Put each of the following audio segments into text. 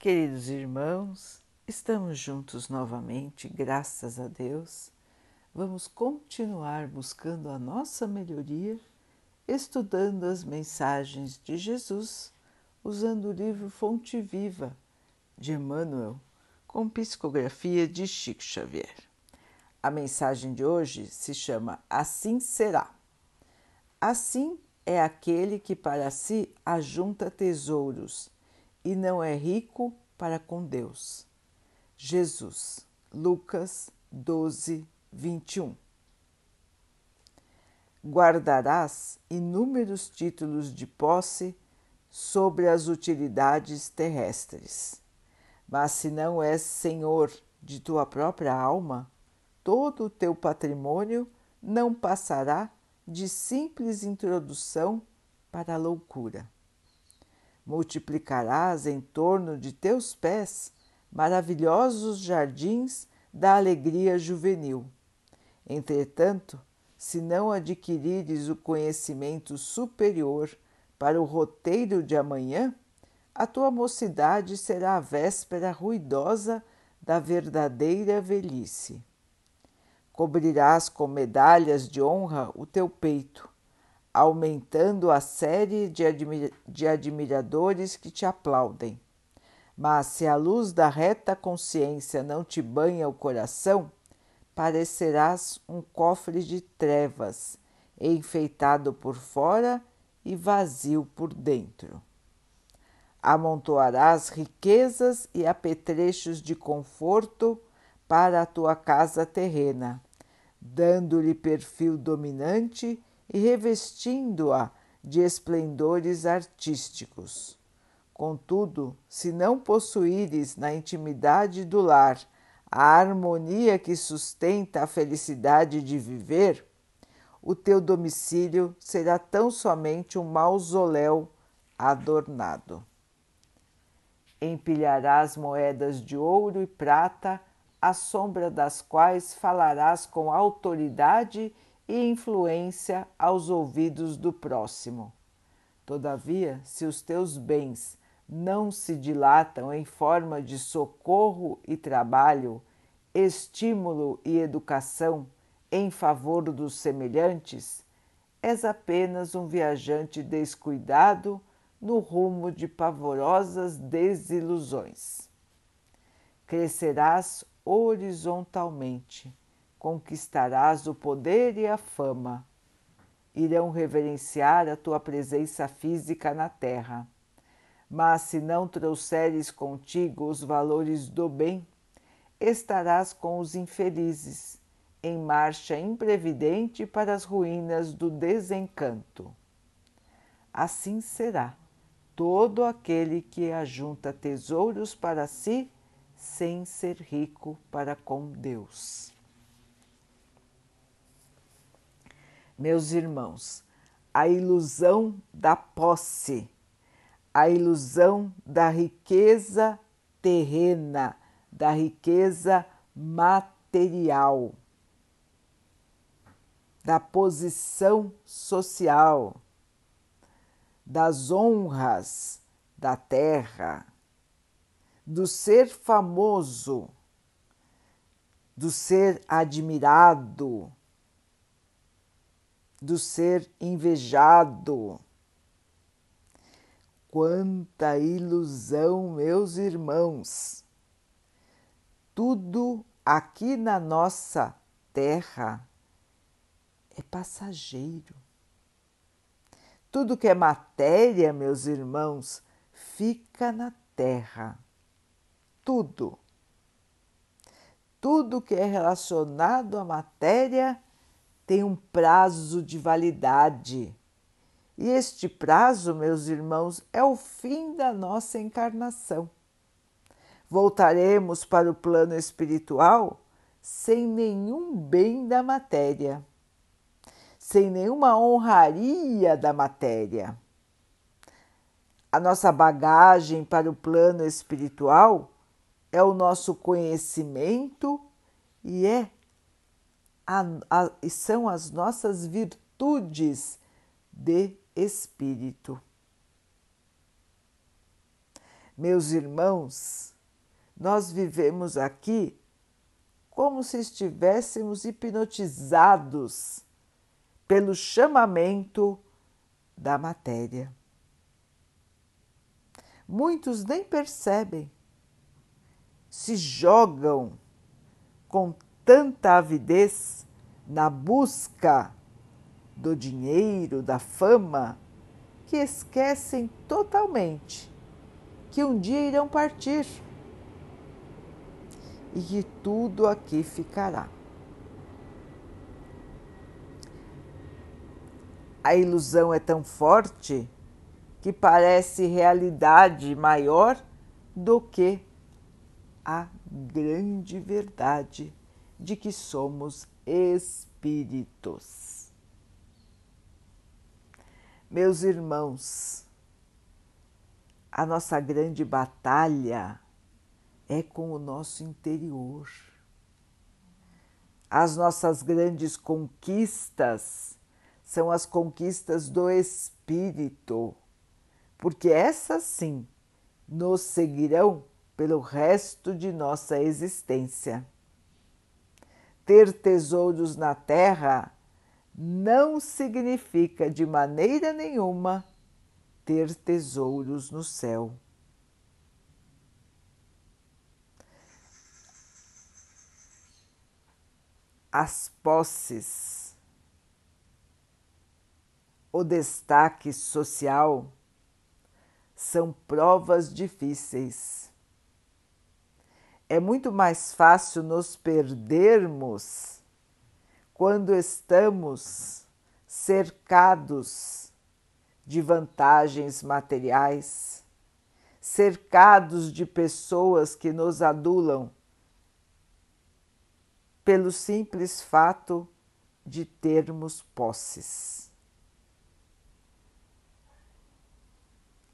Queridos irmãos, estamos juntos novamente, graças a Deus. Vamos continuar buscando a nossa melhoria, estudando as mensagens de Jesus, usando o livro Fonte Viva de Emmanuel, com psicografia de Chico Xavier. A mensagem de hoje se chama Assim será. Assim é aquele que para si ajunta tesouros e não é rico para com Deus. Jesus, Lucas 12, 21. Guardarás inúmeros títulos de posse sobre as utilidades terrestres, mas se não és senhor de tua própria alma, todo o teu patrimônio não passará de simples introdução para a loucura multiplicarás em torno de teus pés maravilhosos jardins da alegria juvenil. Entretanto, se não adquirires o conhecimento superior para o roteiro de amanhã, a tua mocidade será a véspera ruidosa da verdadeira velhice. Cobrirás com medalhas de honra o teu peito, aumentando a série de, de admiradores que te aplaudem. Mas se a luz da reta consciência não te banha o coração, parecerás um cofre de trevas, enfeitado por fora e vazio por dentro. Amontoarás riquezas e apetrechos de conforto para a tua casa terrena, dando-lhe perfil dominante e revestindo-a de esplendores artísticos. Contudo, se não possuíres na intimidade do lar a harmonia que sustenta a felicidade de viver, o teu domicílio será tão somente um mausoléu adornado. Empilharás moedas de ouro e prata, à sombra das quais falarás com autoridade e influência aos ouvidos do próximo. Todavia, se os teus bens não se dilatam em forma de socorro e trabalho, estímulo e educação em favor dos semelhantes, és apenas um viajante descuidado no rumo de pavorosas desilusões. Crescerás horizontalmente conquistarás o poder e a fama. Irão reverenciar a tua presença física na terra. Mas se não trouxeres contigo os valores do bem, estarás com os infelizes, em marcha imprevidente para as ruínas do desencanto. Assim será todo aquele que ajunta tesouros para si sem ser rico para com Deus. Meus irmãos, a ilusão da posse, a ilusão da riqueza terrena, da riqueza material, da posição social, das honras da terra, do ser famoso, do ser admirado do ser invejado. Quanta ilusão, meus irmãos! Tudo aqui na nossa terra é passageiro. Tudo que é matéria, meus irmãos, fica na terra. Tudo. Tudo que é relacionado à matéria tem um prazo de validade. E este prazo, meus irmãos, é o fim da nossa encarnação. Voltaremos para o plano espiritual sem nenhum bem da matéria, sem nenhuma honraria da matéria. A nossa bagagem para o plano espiritual é o nosso conhecimento e é a, a, são as nossas virtudes de espírito. Meus irmãos, nós vivemos aqui como se estivéssemos hipnotizados pelo chamamento da matéria. Muitos nem percebem, se jogam com tanta avidez na busca do dinheiro, da fama, que esquecem totalmente que um dia irão partir e que tudo aqui ficará. A ilusão é tão forte que parece realidade maior do que a grande verdade de que somos espíritos. Meus irmãos, a nossa grande batalha é com o nosso interior. As nossas grandes conquistas são as conquistas do espírito, porque essas sim nos seguirão pelo resto de nossa existência. Ter tesouros na terra não significa de maneira nenhuma ter tesouros no céu. as posses, o destaque social são provas difíceis. É muito mais fácil nos perdermos quando estamos cercados de vantagens materiais, cercados de pessoas que nos adulam pelo simples fato de termos posses.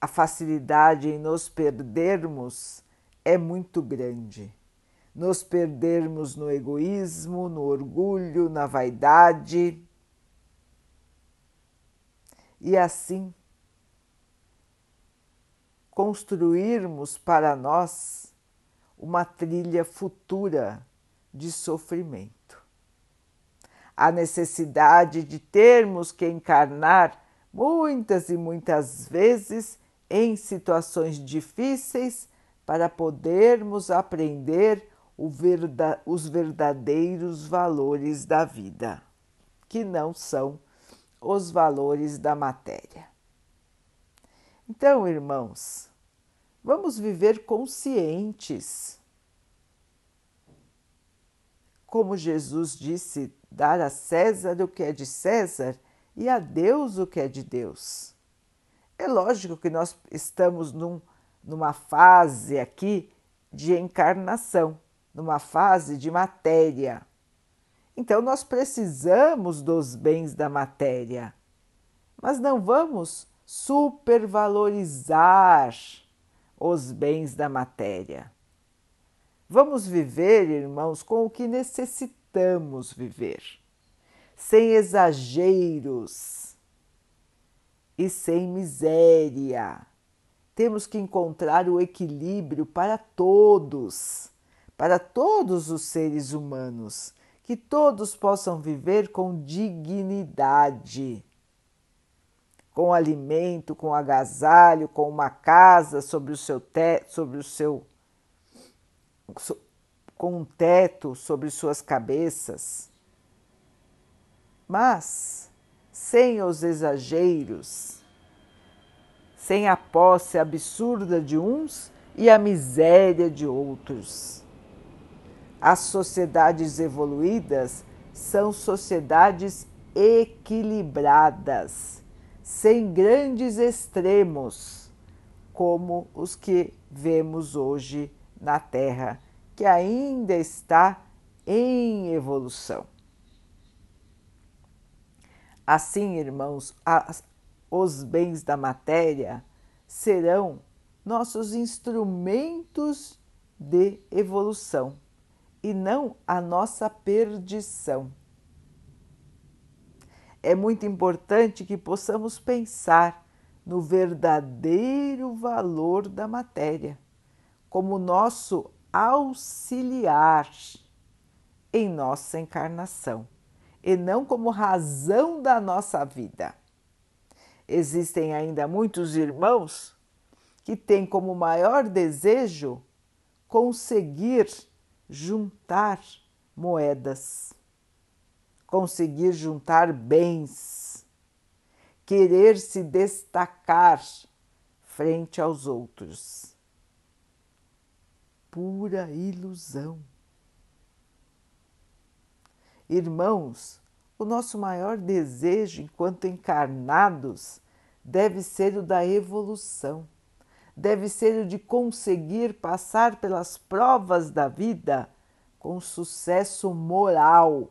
A facilidade em nos perdermos é muito grande. Nos perdermos no egoísmo, no orgulho, na vaidade. E assim construirmos para nós uma trilha futura de sofrimento. A necessidade de termos que encarnar muitas e muitas vezes em situações difíceis para podermos aprender os verdadeiros valores da vida, que não são os valores da matéria. Então, irmãos, vamos viver conscientes como Jesus disse, dar a César o que é de César e a Deus o que é de Deus. É lógico que nós estamos num, numa fase aqui de encarnação, numa fase de matéria. Então nós precisamos dos bens da matéria, mas não vamos supervalorizar os bens da matéria. Vamos viver, irmãos, com o que necessitamos viver, sem exageros e sem miséria. Temos que encontrar o equilíbrio para todos, para todos os seres humanos, que todos possam viver com dignidade, com alimento, com agasalho, com uma casa sobre o seu teto, sobre o seu com um teto sobre suas cabeças, mas sem os exageros, sem a posse absurda de uns e a miséria de outros. As sociedades evoluídas são sociedades equilibradas, sem grandes extremos, como os que vemos hoje na Terra, que ainda está em evolução. Assim, irmãos, as, os bens da matéria serão nossos instrumentos de evolução e não a nossa perdição. É muito importante que possamos pensar no verdadeiro valor da matéria, como nosso auxiliar em nossa encarnação e não como razão da nossa vida. Existem ainda muitos irmãos que têm como maior desejo conseguir juntar moedas, conseguir juntar bens, querer se destacar frente aos outros. Pura ilusão. Irmãos, o nosso maior desejo enquanto encarnados deve ser o da evolução. Deve ser o de conseguir passar pelas provas da vida com sucesso moral,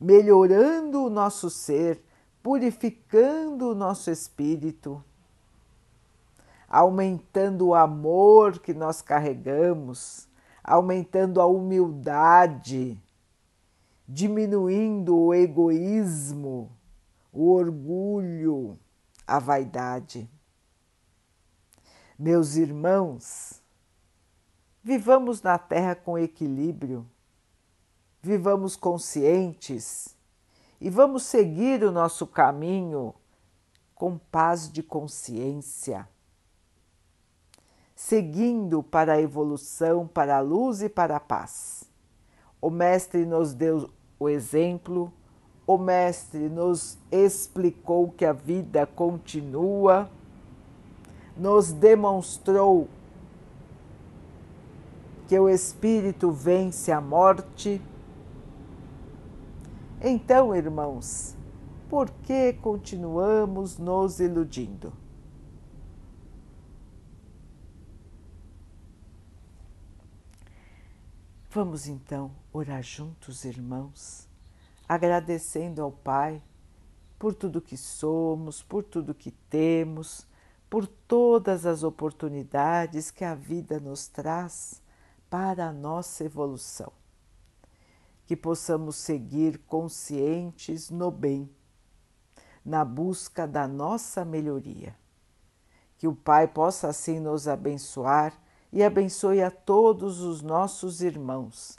melhorando o nosso ser, purificando o nosso espírito, aumentando o amor que nós carregamos, aumentando a humildade, diminuindo o egoísmo, o orgulho, a vaidade. Meus irmãos, vivamos na Terra com equilíbrio, vivamos conscientes e vamos seguir o nosso caminho com paz de consciência, seguindo para a evolução, para a luz e para a paz. O Mestre nos deu o exemplo, o Mestre nos explicou que a vida continua nos demonstrou que o Espírito vence a morte. Então, irmãos, por que continuamos nos iludindo? Vamos então orar juntos, irmãos, agradecendo ao Pai por tudo que somos, por tudo que temos por todas as oportunidades que a vida nos traz para a nossa evolução. Que possamos seguir conscientes no bem, na busca da nossa melhoria. Que o Pai possa assim nos abençoar e abençoe a todos os nossos irmãos.